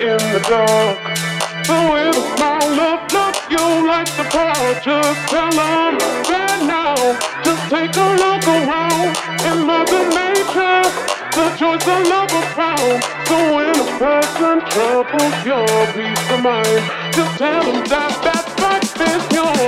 in the dark. So if my love you like the power, just tell them right now. Just take a look around in Mother Nature. The choice of love is found. So when a person troubles your peace of mind, just tell them that that fact is yours.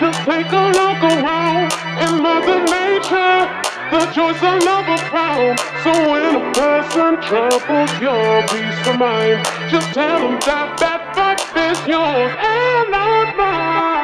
Just take a look around in Mother Nature. The joys are found. So when a person troubles your peace of mind, just tell them that that fact is yours and not mine.